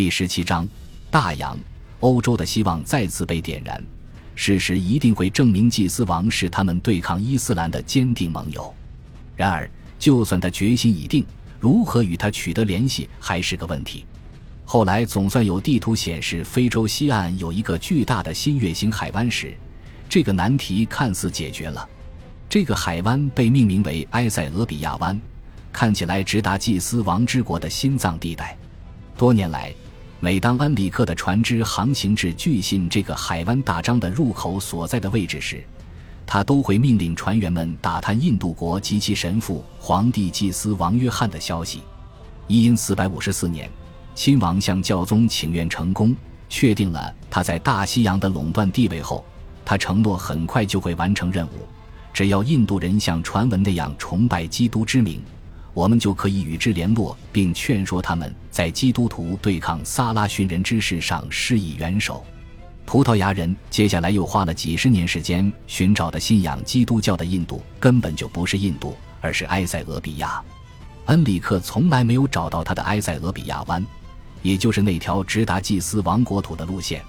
第十七章，大洋，欧洲的希望再次被点燃。事实一定会证明祭司王是他们对抗伊斯兰的坚定盟友。然而，就算他决心已定，如何与他取得联系还是个问题。后来总算有地图显示非洲西岸有一个巨大的新月形海湾时，这个难题看似解决了。这个海湾被命名为埃塞俄比亚湾，看起来直达祭司王之国的心脏地带。多年来。每当恩里克的船只航行至巨信这个海湾大章的入口所在的位置时，他都会命令船员们打探印度国及其神父皇帝祭司王约翰的消息。一因四百五十四年，亲王向教宗请愿成功，确定了他在大西洋的垄断地位后，他承诺很快就会完成任务。只要印度人像传闻那样崇拜基督之名。我们就可以与之联络，并劝说他们在基督徒对抗萨拉逊人之事上施以援手。葡萄牙人接下来又花了几十年时间寻找的信仰基督教的印度，根本就不是印度，而是埃塞俄比亚。恩里克从来没有找到他的埃塞俄比亚湾，也就是那条直达祭司王国土的路线。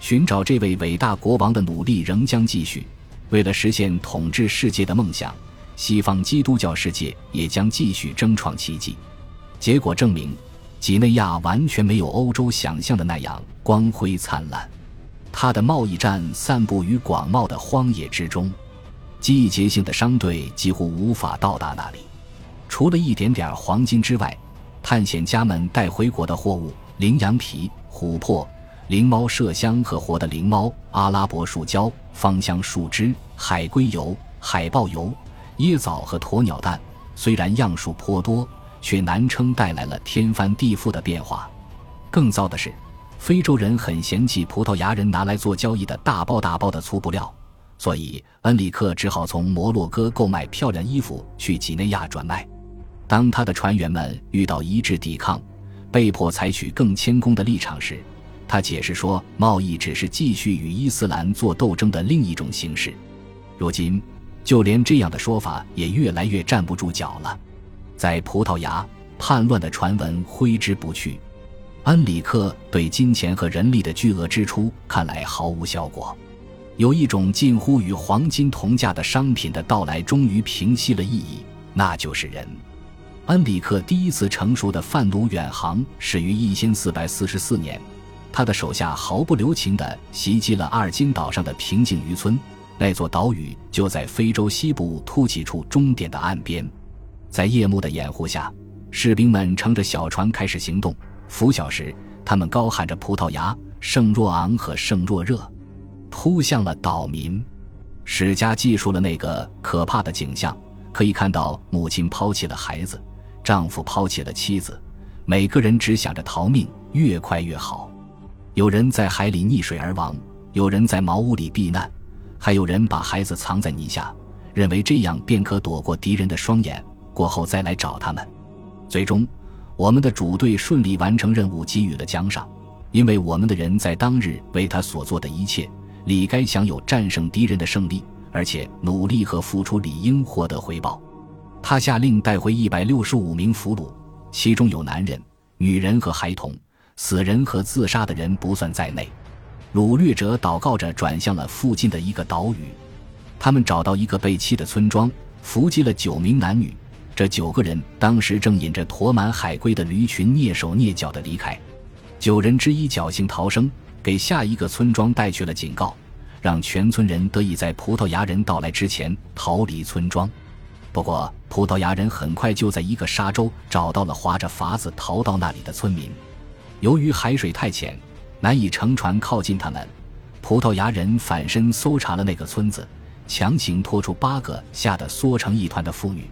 寻找这位伟大国王的努力仍将继续，为了实现统治世界的梦想。西方基督教世界也将继续争创奇迹。结果证明，几内亚完全没有欧洲想象的那样光辉灿烂。它的贸易站散布于广袤的荒野之中，季节性的商队几乎无法到达那里。除了一点点黄金之外，探险家们带回国的货物——羚羊皮、琥珀、灵猫麝香和活的灵猫、阿拉伯树胶、芳香树枝、海龟油、海豹油。椰枣和鸵鸟蛋虽然样数颇多，却难称带来了天翻地覆的变化。更糟的是，非洲人很嫌弃葡萄牙人拿来做交易的大包大包的粗布料，所以恩里克只好从摩洛哥购买漂亮衣服去几内亚转卖。当他的船员们遇到一致抵抗，被迫采取更谦恭的立场时，他解释说，贸易只是继续与伊斯兰做斗争的另一种形式。如今。就连这样的说法也越来越站不住脚了。在葡萄牙，叛乱的传闻挥之不去。安里克对金钱和人力的巨额支出看来毫无效果。有一种近乎与黄金同价的商品的到来，终于平息了异议，那就是人。安里克第一次成熟的贩奴远航始于一千四百四十四年，他的手下毫不留情地袭击了阿尔金岛上的平静渔村。那座岛屿就在非洲西部凸起处终点的岸边，在夜幕的掩护下，士兵们乘着小船开始行动。拂晓时，他们高喊着“葡萄牙、圣若昂和圣若热”，扑向了岛民。史家记述了那个可怕的景象：可以看到母亲抛弃了孩子，丈夫抛弃了妻子，每个人只想着逃命，越快越好。有人在海里溺水而亡，有人在茅屋里避难。还有人把孩子藏在泥下，认为这样便可躲过敌人的双眼，过后再来找他们。最终，我们的主队顺利完成任务，给予了奖赏，因为我们的人在当日为他所做的一切，理该享有战胜敌人的胜利，而且努力和付出理应获得回报。他下令带回一百六十五名俘虏，其中有男人、女人和孩童，死人和自杀的人不算在内。掳掠者祷告着转向了附近的一个岛屿，他们找到一个被弃的村庄，伏击了九名男女。这九个人当时正引着驮满海龟的驴群蹑手蹑脚地离开。九人之一侥幸逃生，给下一个村庄带去了警告，让全村人得以在葡萄牙人到来之前逃离村庄。不过，葡萄牙人很快就在一个沙洲找到了划着筏子逃到那里的村民。由于海水太浅。难以乘船靠近他们，葡萄牙人反身搜查了那个村子，强行拖出八个吓得缩成一团的妇女。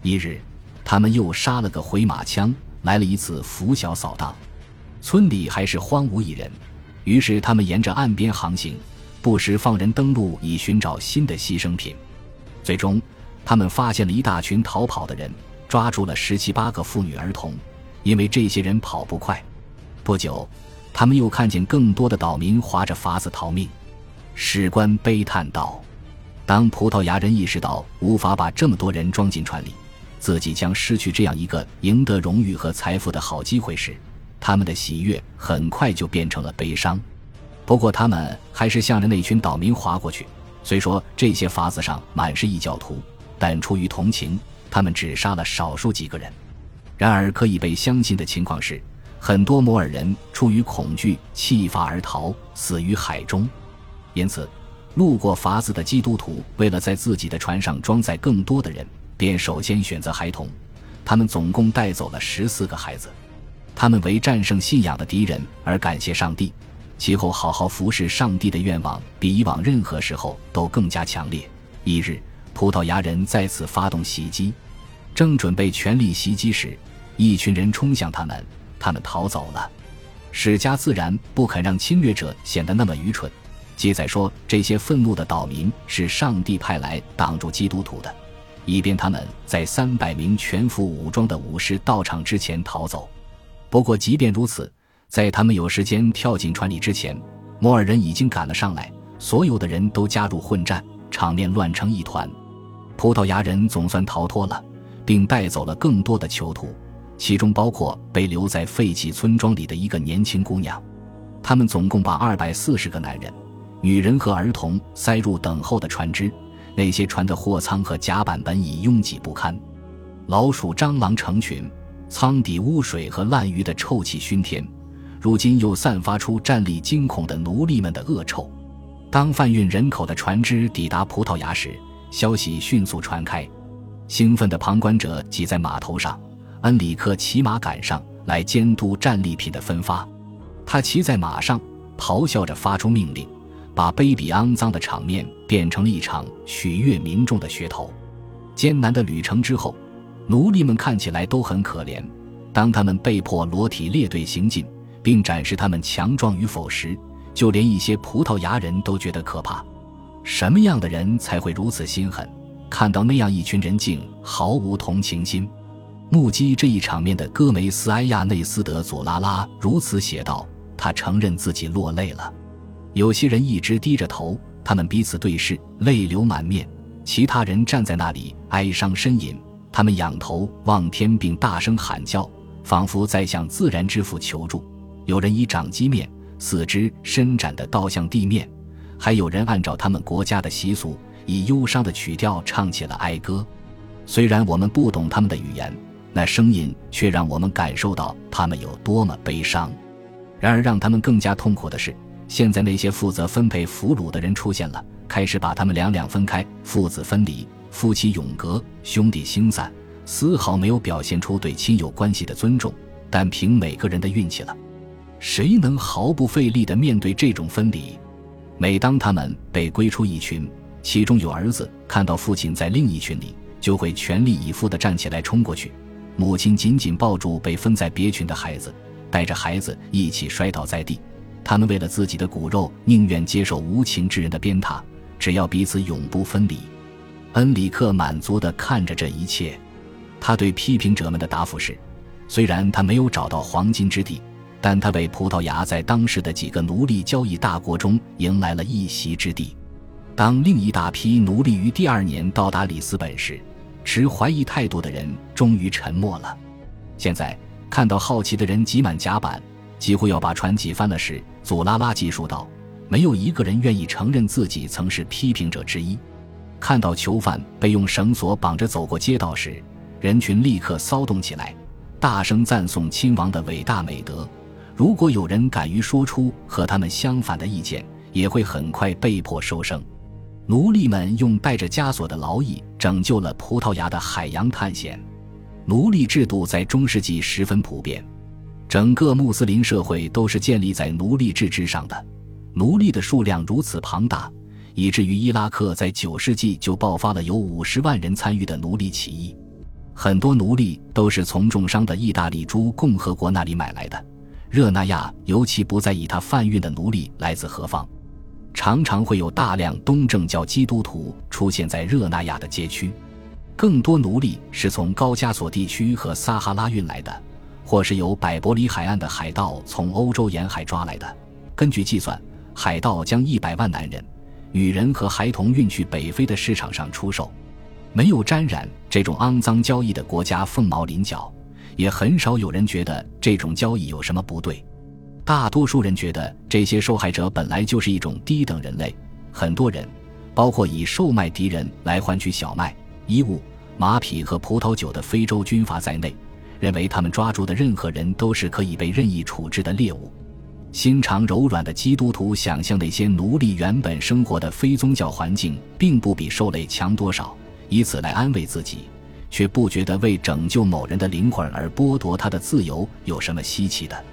一日，他们又杀了个回马枪，来了一次拂晓扫荡。村里还是荒无一人，于是他们沿着岸边航行，不时放人登陆以寻找新的牺牲品。最终，他们发现了一大群逃跑的人，抓住了十七八个妇女儿童，因为这些人跑不快。不久。他们又看见更多的岛民划着筏子逃命，史官悲叹道：“当葡萄牙人意识到无法把这么多人装进船里，自己将失去这样一个赢得荣誉和财富的好机会时，他们的喜悦很快就变成了悲伤。不过，他们还是向着那群岛民划过去。虽说这些筏子上满是异教徒，但出于同情，他们只杀了少数几个人。然而，可以被相信的情况是，很多摩尔人出于恐惧弃筏而逃，死于海中。因此，路过筏子的基督徒为了在自己的船上装载更多的人，便首先选择孩童。他们总共带走了十四个孩子。他们为战胜信仰的敌人而感谢上帝，其后好好服侍上帝的愿望比以往任何时候都更加强烈。一日，葡萄牙人再次发动袭击，正准备全力袭击时，一群人冲向他们，他们逃走了。史家自然不肯让侵略者显得那么愚蠢。记载说，这些愤怒的岛民是上帝派来挡住基督徒的，以便他们在三百名全副武装的武士到场之前逃走。不过，即便如此，在他们有时间跳进船里之前，摩尔人已经赶了上来，所有的人都加入混战，场面乱成一团。葡萄牙人总算逃脱了，并带走了更多的囚徒，其中包括被留在废弃村庄里的一个年轻姑娘。他们总共把二百四十个男人、女人和儿童塞入等候的船只，那些船的货舱和甲板本已拥挤不堪，老鼠、蟑螂成群。舱底污水和烂鱼的臭气熏天，如今又散发出战栗惊恐的奴隶们的恶臭。当贩运人口的船只抵达葡萄牙时，消息迅速传开。兴奋的旁观者挤在码头上，恩里克骑马赶上来监督战利品的分发。他骑在马上，咆哮着发出命令，把卑鄙肮脏的场面变成了一场取悦民众的噱头。艰难的旅程之后。奴隶们看起来都很可怜。当他们被迫裸体列队行进，并展示他们强壮与否时，就连一些葡萄牙人都觉得可怕。什么样的人才会如此心狠？看到那样一群人，竟毫无同情心。目击这一场面的戈梅斯埃亚内斯德佐拉拉如此写道：“他承认自己落泪了。有些人一直低着头，他们彼此对视，泪流满面；其他人站在那里哀伤呻吟。”他们仰头望天，并大声喊叫，仿佛在向自然之父求助。有人以掌击面，四肢伸展的倒向地面；还有人按照他们国家的习俗，以忧伤的曲调唱起了哀歌。虽然我们不懂他们的语言，那声音却让我们感受到他们有多么悲伤。然而，让他们更加痛苦的是，现在那些负责分配俘虏的人出现了，开始把他们两两分开，父子分离。夫妻永隔，兄弟星散，丝毫没有表现出对亲友关系的尊重。但凭每个人的运气了，谁能毫不费力地面对这种分离？每当他们被归出一群，其中有儿子看到父亲在另一群里，就会全力以赴地站起来冲过去。母亲紧紧抱住被分在别群的孩子，带着孩子一起摔倒在地。他们为了自己的骨肉，宁愿接受无情之人的鞭挞，只要彼此永不分离。恩里克满足地看着这一切，他对批评者们的答复是：虽然他没有找到黄金之地，但他为葡萄牙在当时的几个奴隶交易大国中迎来了一席之地。当另一大批奴隶于第二年到达里斯本时，持怀疑态度的人终于沉默了。现在看到好奇的人挤满甲板，几乎要把船挤翻了时，祖拉拉记述道：“没有一个人愿意承认自己曾是批评者之一。”看到囚犯被用绳索绑着走过街道时，人群立刻骚动起来，大声赞颂亲王的伟大美德。如果有人敢于说出和他们相反的意见，也会很快被迫收声。奴隶们用带着枷锁的劳役拯救了葡萄牙的海洋探险。奴隶制度在中世纪十分普遍，整个穆斯林社会都是建立在奴隶制之上的。奴隶的数量如此庞大。以至于伊拉克在九世纪就爆发了有五十万人参与的奴隶起义，很多奴隶都是从重伤的意大利诸共和国那里买来的。热那亚尤其不在意他贩运的奴隶来自何方，常常会有大量东正教基督徒出现在热那亚的街区。更多奴隶是从高加索地区和撒哈拉运来的，或是由百伯里海岸的海盗从欧洲沿海抓来的。根据计算，海盗将一百万男人。女人和孩童运去北非的市场上出售，没有沾染这种肮脏交易的国家凤毛麟角，也很少有人觉得这种交易有什么不对。大多数人觉得这些受害者本来就是一种低等人类。很多人，包括以售卖敌人来换取小麦、衣物、马匹和葡萄酒的非洲军阀在内，认为他们抓住的任何人都是可以被任意处置的猎物。心肠柔软的基督徒想象那些奴隶原本生活的非宗教环境并不比兽类强多少，以此来安慰自己，却不觉得为拯救某人的灵魂而剥夺他的自由有什么稀奇的。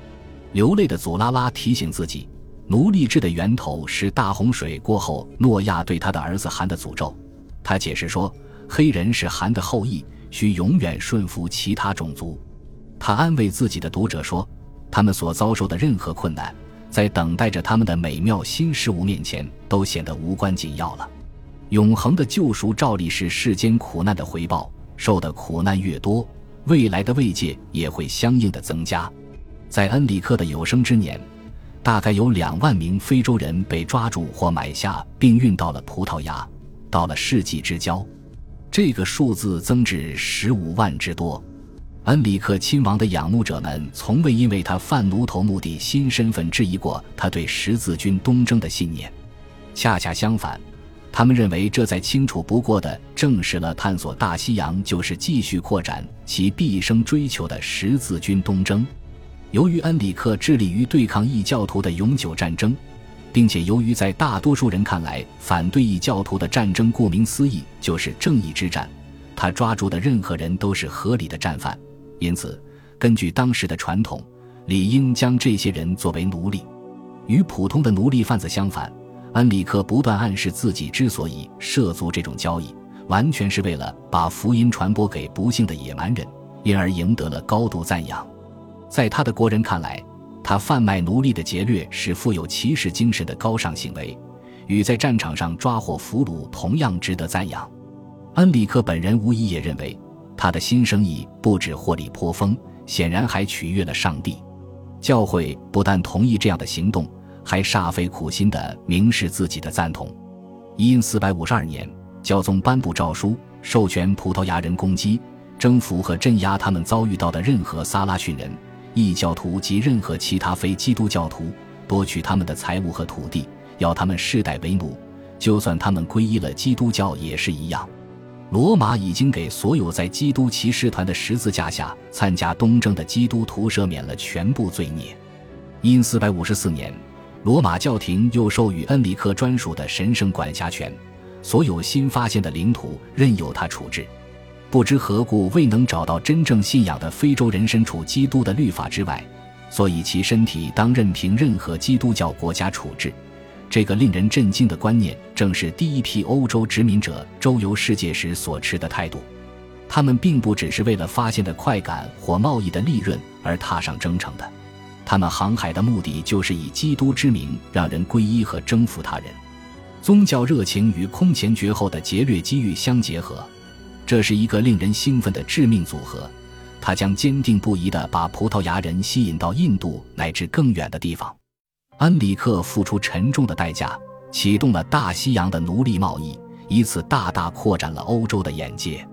流泪的祖拉拉提醒自己，奴隶制的源头是大洪水过后诺亚对他的儿子韩的诅咒。他解释说，黑人是韩的后裔，需永远顺服其他种族。他安慰自己的读者说，他们所遭受的任何困难，在等待着他们的美妙新事物面前，都显得无关紧要了。永恒的救赎照例是世间苦难的回报，受的苦难越多，未来的慰藉也会相应的增加。在恩里克的有生之年，大概有两万名非洲人被抓住或买下，并运到了葡萄牙。到了世纪之交，这个数字增至十五万之多。恩里克亲王的仰慕者们从未因为他贩奴头目的新身份质疑过他对十字军东征的信念。恰恰相反，他们认为这再清楚不过的证实了探索大西洋就是继续扩展其毕生追求的十字军东征。由于恩里克致力于对抗异教徒的永久战争，并且由于在大多数人看来，反对异教徒的战争顾名思义就是正义之战，他抓住的任何人都是合理的战犯，因此，根据当时的传统，理应将这些人作为奴隶。与普通的奴隶贩子相反，恩里克不断暗示自己之所以涉足这种交易，完全是为了把福音传播给不幸的野蛮人，因而赢得了高度赞扬。在他的国人看来，他贩卖奴隶的劫掠是富有骑士精神的高尚行为，与在战场上抓获俘虏同样值得赞扬。恩里克本人无疑也认为，他的新生意不止获利颇丰，显然还取悦了上帝。教会不但同意这样的行动，还煞费苦心地明示自己的赞同。因四百五十二年，教宗颁布诏书，授权葡萄牙人攻击、征服和镇压他们遭遇到的任何撒拉逊人。异教徒及任何其他非基督教徒夺取他们的财物和土地，要他们世代为奴，就算他们皈依了基督教也是一样。罗马已经给所有在基督骑士团的十字架下参加东征的基督徒赦免了全部罪孽。因四百五十四年，罗马教廷又授予恩里克专属的神圣管辖权，所有新发现的领土任由他处置。不知何故未能找到真正信仰的非洲人身处基督的律法之外，所以其身体当任凭任何基督教国家处置。这个令人震惊的观念，正是第一批欧洲殖民者周游世界时所持的态度。他们并不只是为了发现的快感或贸易的利润而踏上征程的，他们航海的目的就是以基督之名让人皈依和征服他人。宗教热情与空前绝后的劫掠机遇相结合。这是一个令人兴奋的致命组合，他将坚定不移地把葡萄牙人吸引到印度乃至更远的地方。安里克付出沉重的代价，启动了大西洋的奴隶贸易，以此大大扩展了欧洲的眼界。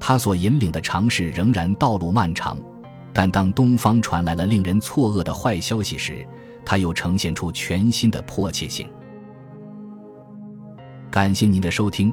他所引领的尝试仍然道路漫长，但当东方传来了令人错愕的坏消息时，他又呈现出全新的迫切性。感谢您的收听。